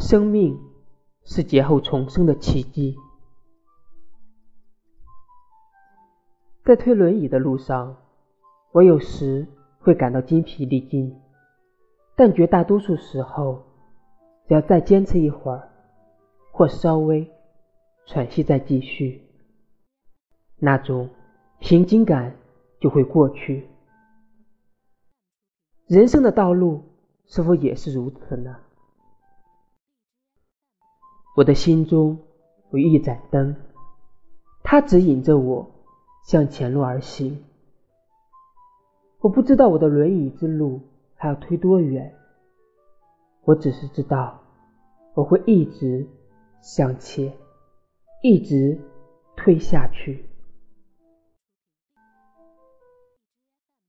生命是劫后重生的奇迹。在推轮椅的路上，我有时会感到筋疲力尽，但绝大多数时候，只要再坚持一会儿，或稍微喘息再继续，那种平静感就会过去。人生的道路是否也是如此呢？我的心中有一盏灯，它指引着我向前路而行。我不知道我的轮椅之路还要推多远，我只是知道我会一直向前，一直推下去。